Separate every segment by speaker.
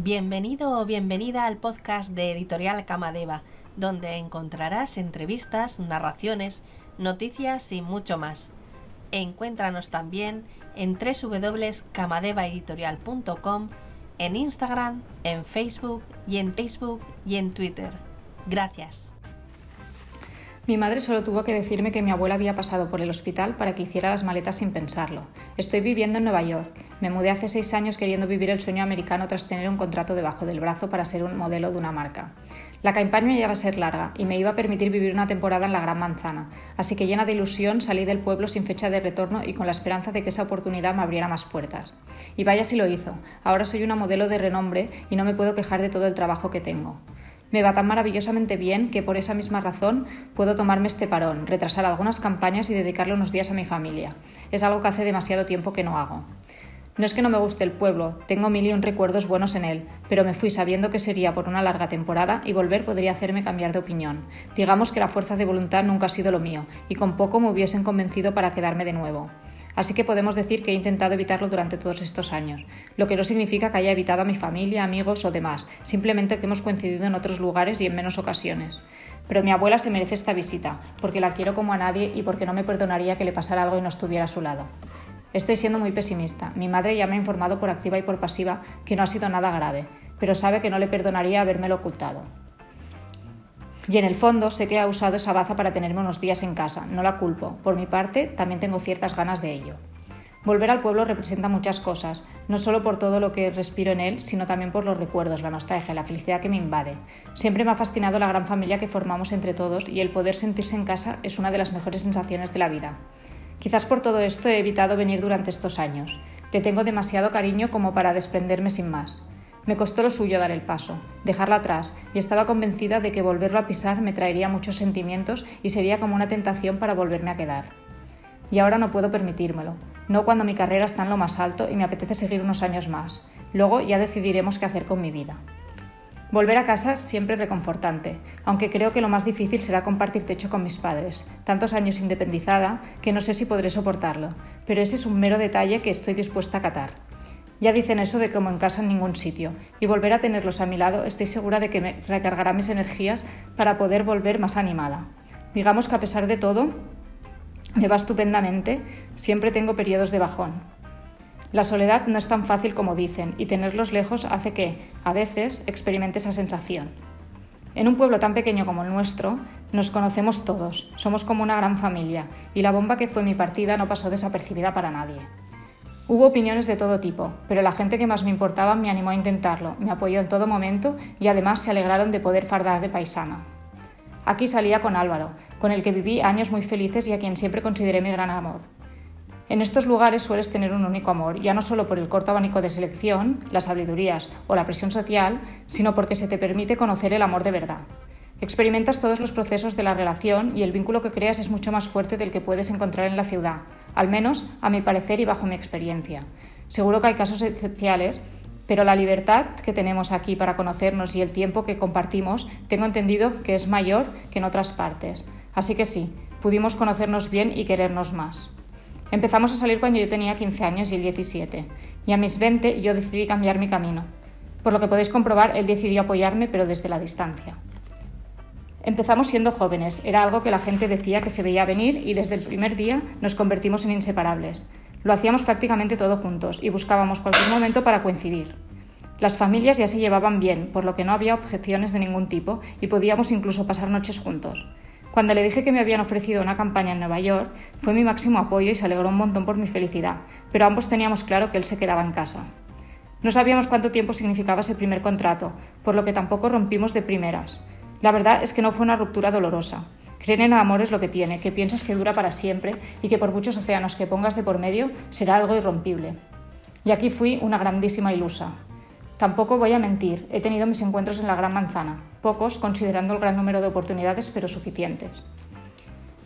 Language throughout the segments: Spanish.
Speaker 1: Bienvenido o bienvenida al podcast de Editorial Camadeva, donde encontrarás entrevistas, narraciones, noticias y mucho más. Encuéntranos también en www.camadevaeditorial.com, en Instagram, en Facebook y en Facebook y en Twitter. Gracias.
Speaker 2: Mi madre solo tuvo que decirme que mi abuela había pasado por el hospital para que hiciera las maletas sin pensarlo. Estoy viviendo en Nueva York. Me mudé hace seis años queriendo vivir el sueño americano tras tener un contrato debajo del brazo para ser un modelo de una marca. La campaña iba a ser larga y me iba a permitir vivir una temporada en la Gran Manzana, así que llena de ilusión salí del pueblo sin fecha de retorno y con la esperanza de que esa oportunidad me abriera más puertas. Y vaya si lo hizo. Ahora soy una modelo de renombre y no me puedo quejar de todo el trabajo que tengo. Me va tan maravillosamente bien que por esa misma razón puedo tomarme este parón, retrasar algunas campañas y dedicarle unos días a mi familia. Es algo que hace demasiado tiempo que no hago. No es que no me guste el pueblo, tengo mil y un recuerdos buenos en él, pero me fui sabiendo que sería por una larga temporada y volver podría hacerme cambiar de opinión. Digamos que la fuerza de voluntad nunca ha sido lo mío, y con poco me hubiesen convencido para quedarme de nuevo. Así que podemos decir que he intentado evitarlo durante todos estos años, lo que no significa que haya evitado a mi familia, amigos o demás, simplemente que hemos coincidido en otros lugares y en menos ocasiones. Pero mi abuela se merece esta visita, porque la quiero como a nadie y porque no me perdonaría que le pasara algo y no estuviera a su lado. Estoy siendo muy pesimista. Mi madre ya me ha informado por activa y por pasiva que no ha sido nada grave, pero sabe que no le perdonaría habérmelo ocultado. Y en el fondo sé que ha usado esa baza para tenerme unos días en casa, no la culpo. Por mi parte, también tengo ciertas ganas de ello. Volver al pueblo representa muchas cosas, no solo por todo lo que respiro en él, sino también por los recuerdos, la nostalgia, la felicidad que me invade. Siempre me ha fascinado la gran familia que formamos entre todos y el poder sentirse en casa es una de las mejores sensaciones de la vida. Quizás por todo esto he evitado venir durante estos años. Le tengo demasiado cariño como para desprenderme sin más. Me costó lo suyo dar el paso, dejarlo atrás, y estaba convencida de que volverlo a pisar me traería muchos sentimientos y sería como una tentación para volverme a quedar. Y ahora no puedo permitírmelo, no cuando mi carrera está en lo más alto y me apetece seguir unos años más. Luego ya decidiremos qué hacer con mi vida. Volver a casa siempre es reconfortante, aunque creo que lo más difícil será compartir techo con mis padres, tantos años independizada que no sé si podré soportarlo, pero ese es un mero detalle que estoy dispuesta a acatar. Ya dicen eso de como en casa en ningún sitio, y volver a tenerlos a mi lado estoy segura de que me recargará mis energías para poder volver más animada. Digamos que a pesar de todo, me va estupendamente, siempre tengo periodos de bajón. La soledad no es tan fácil como dicen, y tenerlos lejos hace que, a veces, experimente esa sensación. En un pueblo tan pequeño como el nuestro, nos conocemos todos, somos como una gran familia, y la bomba que fue mi partida no pasó desapercibida para nadie. Hubo opiniones de todo tipo, pero la gente que más me importaba me animó a intentarlo, me apoyó en todo momento y además se alegraron de poder fardar de paisana. Aquí salía con Álvaro, con el que viví años muy felices y a quien siempre consideré mi gran amor. En estos lugares sueles tener un único amor, ya no solo por el corto abanico de selección, las sabidurías o la presión social, sino porque se te permite conocer el amor de verdad. Experimentas todos los procesos de la relación y el vínculo que creas es mucho más fuerte del que puedes encontrar en la ciudad, al menos a mi parecer y bajo mi experiencia. Seguro que hay casos excepcionales, pero la libertad que tenemos aquí para conocernos y el tiempo que compartimos, tengo entendido que es mayor que en otras partes. Así que sí, pudimos conocernos bien y querernos más. Empezamos a salir cuando yo tenía 15 años y él 17, y a mis 20 yo decidí cambiar mi camino. Por lo que podéis comprobar, él decidió apoyarme, pero desde la distancia. Empezamos siendo jóvenes, era algo que la gente decía que se veía venir y desde el primer día nos convertimos en inseparables. Lo hacíamos prácticamente todo juntos y buscábamos cualquier momento para coincidir. Las familias ya se llevaban bien, por lo que no había objeciones de ningún tipo y podíamos incluso pasar noches juntos. Cuando le dije que me habían ofrecido una campaña en Nueva York, fue mi máximo apoyo y se alegró un montón por mi felicidad, pero ambos teníamos claro que él se quedaba en casa. No sabíamos cuánto tiempo significaba ese primer contrato, por lo que tampoco rompimos de primeras. La verdad es que no fue una ruptura dolorosa. Creer en el amor es lo que tiene, que piensas que dura para siempre y que por muchos océanos que pongas de por medio será algo irrompible. Y aquí fui una grandísima ilusa. Tampoco voy a mentir, he tenido mis encuentros en la Gran Manzana, pocos considerando el gran número de oportunidades, pero suficientes.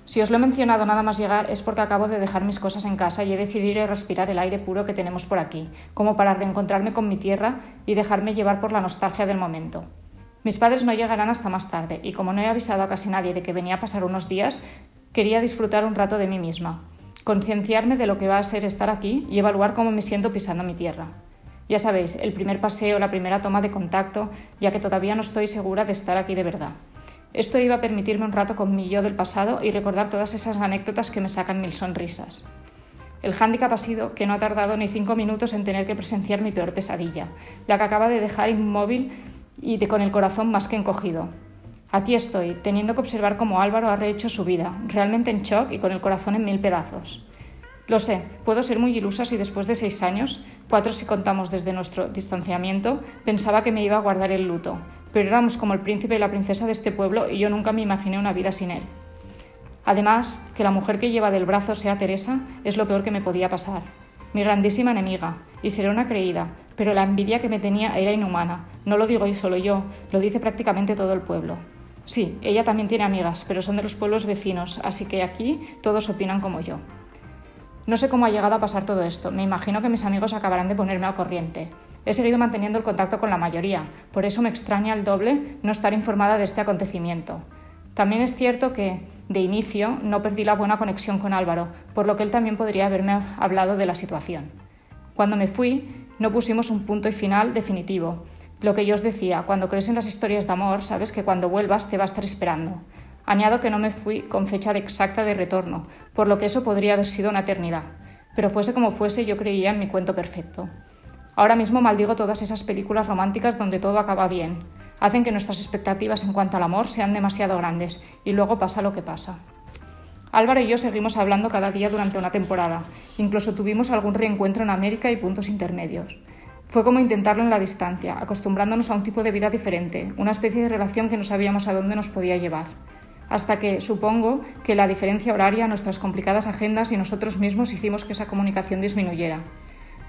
Speaker 2: Si os lo he mencionado nada más llegar es porque acabo de dejar mis cosas en casa y he decidido respirar el aire puro que tenemos por aquí, como para reencontrarme con mi tierra y dejarme llevar por la nostalgia del momento. Mis padres no llegarán hasta más tarde, y como no he avisado a casi nadie de que venía a pasar unos días, quería disfrutar un rato de mí misma, concienciarme de lo que va a ser estar aquí y evaluar cómo me siento pisando mi tierra. Ya sabéis, el primer paseo, la primera toma de contacto, ya que todavía no estoy segura de estar aquí de verdad. Esto iba a permitirme un rato con mi yo del pasado y recordar todas esas anécdotas que me sacan mil sonrisas. El hándicap ha sido que no ha tardado ni cinco minutos en tener que presenciar mi peor pesadilla, la que acaba de dejar inmóvil y con el corazón más que encogido. Aquí estoy, teniendo que observar cómo Álvaro ha rehecho su vida, realmente en shock y con el corazón en mil pedazos. Lo sé, puedo ser muy ilusa si después de seis años, cuatro si contamos desde nuestro distanciamiento, pensaba que me iba a guardar el luto, pero éramos como el príncipe y la princesa de este pueblo y yo nunca me imaginé una vida sin él. Además, que la mujer que lleva del brazo sea Teresa es lo peor que me podía pasar. Mi grandísima enemiga, y seré una creída, pero la envidia que me tenía era inhumana. No lo digo solo yo, lo dice prácticamente todo el pueblo. Sí, ella también tiene amigas, pero son de los pueblos vecinos, así que aquí todos opinan como yo. No sé cómo ha llegado a pasar todo esto. Me imagino que mis amigos acabarán de ponerme al corriente. He seguido manteniendo el contacto con la mayoría, por eso me extraña el doble no estar informada de este acontecimiento. También es cierto que, de inicio, no perdí la buena conexión con Álvaro, por lo que él también podría haberme hablado de la situación. Cuando me fui, no pusimos un punto y final definitivo. Lo que yo os decía, cuando crees en las historias de amor, sabes que cuando vuelvas te va a estar esperando. Añado que no me fui con fecha exacta de retorno, por lo que eso podría haber sido una eternidad. Pero fuese como fuese, yo creía en mi cuento perfecto. Ahora mismo maldigo todas esas películas románticas donde todo acaba bien. Hacen que nuestras expectativas en cuanto al amor sean demasiado grandes y luego pasa lo que pasa. Álvaro y yo seguimos hablando cada día durante una temporada. Incluso tuvimos algún reencuentro en América y puntos intermedios. Fue como intentarlo en la distancia, acostumbrándonos a un tipo de vida diferente, una especie de relación que no sabíamos a dónde nos podía llevar hasta que supongo que la diferencia horaria, nuestras complicadas agendas y nosotros mismos hicimos que esa comunicación disminuyera.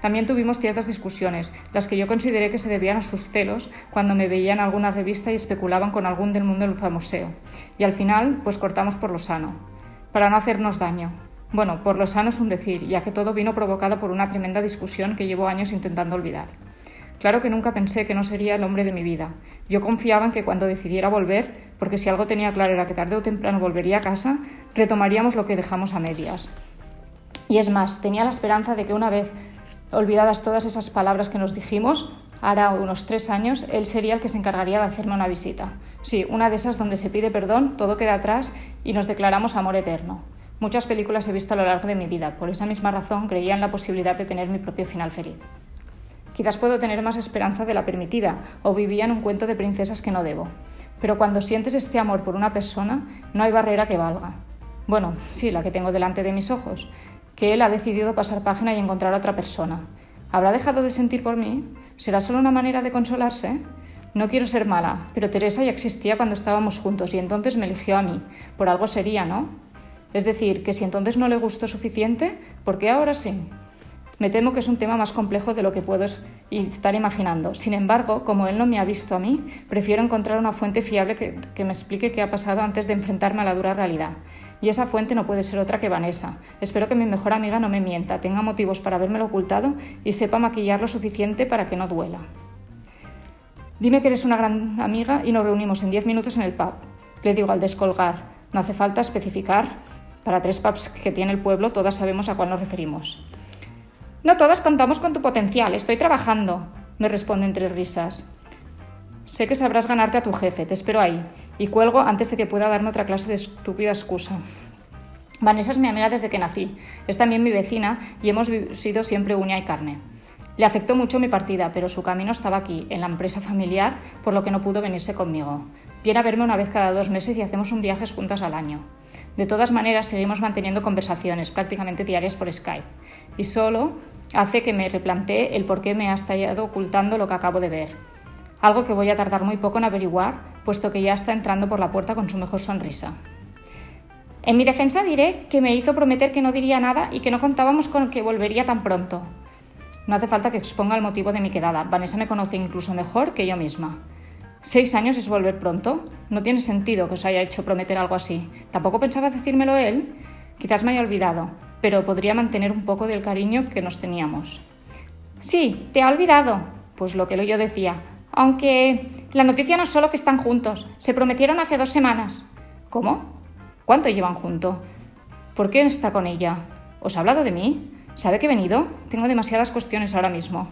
Speaker 2: También tuvimos ciertas discusiones, las que yo consideré que se debían a sus celos cuando me veían alguna revista y especulaban con algún del mundo del famoseo. Y al final, pues cortamos por lo sano, para no hacernos daño. Bueno, por lo sano es un decir, ya que todo vino provocado por una tremenda discusión que llevo años intentando olvidar. Claro que nunca pensé que no sería el hombre de mi vida. Yo confiaba en que cuando decidiera volver, porque si algo tenía claro era que tarde o temprano volvería a casa, retomaríamos lo que dejamos a medias. Y es más, tenía la esperanza de que una vez olvidadas todas esas palabras que nos dijimos, hará unos tres años, él sería el que se encargaría de hacerme una visita. Sí, una de esas donde se pide perdón, todo queda atrás y nos declaramos amor eterno. Muchas películas he visto a lo largo de mi vida, por esa misma razón creía en la posibilidad de tener mi propio final feliz. Quizás puedo tener más esperanza de la permitida, o vivía en un cuento de princesas que no debo. Pero cuando sientes este amor por una persona, no hay barrera que valga. Bueno, sí, la que tengo delante de mis ojos, que él ha decidido pasar página y encontrar a otra persona. ¿Habrá dejado de sentir por mí? ¿Será solo una manera de consolarse? No quiero ser mala, pero Teresa ya existía cuando estábamos juntos y entonces me eligió a mí. Por algo sería, ¿no? Es decir, que si entonces no le gustó suficiente, ¿por qué ahora sí? Me temo que es un tema más complejo de lo que puedo estar imaginando. Sin embargo, como él no me ha visto a mí, prefiero encontrar una fuente fiable que, me explique qué ha pasado antes de enfrentarme a la dura realidad. Y esa fuente no puede ser otra que Vanessa. Espero que mi mejor amiga no me mienta, tenga motivos para habérmelo ocultado y sepa maquillar lo suficiente para que no duela. Dime que eres una gran amiga y nos reunimos en 10 minutos en el pub. Le digo al descolgar. No hace falta especificar. Para tres pubs que tiene el pueblo, todas sabemos a cuál nos referimos. No todas contamos con tu potencial, estoy trabajando, me responde entre risas. Sé que sabrás ganarte a tu jefe, te espero ahí. Y cuelgo antes de que pueda darme otra clase de estúpida excusa. Vanessa es mi amiga desde que nací. Es también mi vecina y hemos sido siempre uña y carne. Le afectó mucho mi partida, pero su camino estaba aquí, en la empresa familiar, por lo que no pudo venirse conmigo. Viene a verme una vez cada dos meses y hacemos un viaje juntas al año. De todas maneras, seguimos manteniendo conversaciones prácticamente diarias por Skype. Y solo hace que me replantee el por qué me ha estallado ocultando lo que acabo de ver. Algo que voy a tardar muy poco en averiguar, puesto que ya está entrando por la puerta con su mejor sonrisa. En mi defensa diré que me hizo prometer que no diría nada y que no contábamos con que volvería tan pronto. No hace falta que exponga el motivo de mi quedada. Vanessa me conoce incluso mejor que yo misma. ¿Seis años es volver pronto? No tiene sentido que os haya hecho prometer algo así. ¿Tampoco pensaba decírmelo él? Quizás me haya olvidado, pero podría mantener un poco del cariño que nos teníamos. Sí, te ha olvidado. Pues lo que yo decía. Aunque la noticia no es solo que están juntos, se prometieron hace dos semanas. ¿Cómo? ¿Cuánto llevan juntos? ¿Por qué está con ella? ¿Os ha hablado de mí? ¿Sabe que he venido? Tengo demasiadas cuestiones ahora mismo.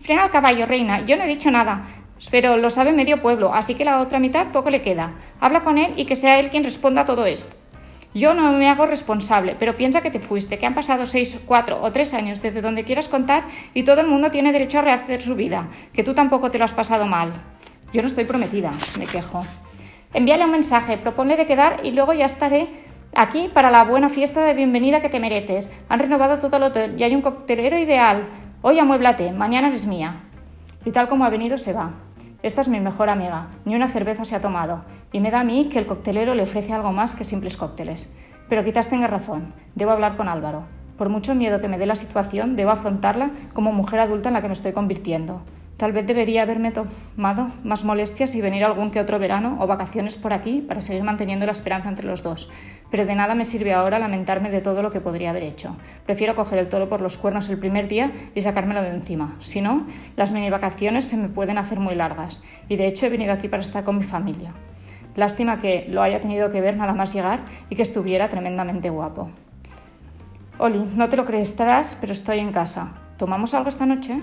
Speaker 2: Frena al caballo, reina. Yo no he dicho nada. Pero lo sabe medio pueblo, así que la otra mitad poco le queda. Habla con él y que sea él quien responda a todo esto. Yo no me hago responsable, pero piensa que te fuiste, que han pasado seis, cuatro o tres años desde donde quieras contar y todo el mundo tiene derecho a rehacer su vida, que tú tampoco te lo has pasado mal. Yo no estoy prometida, me quejo. Envíale un mensaje, proponle de quedar y luego ya estaré aquí para la buena fiesta de bienvenida que te mereces. Han renovado todo el hotel y hay un coctelero ideal. Hoy amuéblate, mañana eres mía. Y tal como ha venido se va. Esta es mi mejor amiga, ni una cerveza se ha tomado, y me da a mí que el coctelero le ofrece algo más que simples cócteles. Pero quizás tenga razón, debo hablar con Álvaro. Por mucho miedo que me dé la situación, debo afrontarla como mujer adulta en la que me estoy convirtiendo. Tal vez debería haberme tomado más molestias y venir algún que otro verano o vacaciones por aquí para seguir manteniendo la esperanza entre los dos. Pero de nada me sirve ahora lamentarme de todo lo que podría haber hecho. Prefiero coger el toro por los cuernos el primer día y sacármelo de encima. Si no, las mini vacaciones se me pueden hacer muy largas. Y de hecho he venido aquí para estar con mi familia. Lástima que lo haya tenido que ver nada más llegar y que estuviera tremendamente guapo. Oli, no te lo creerás, pero estoy en casa. ¿Tomamos algo esta noche?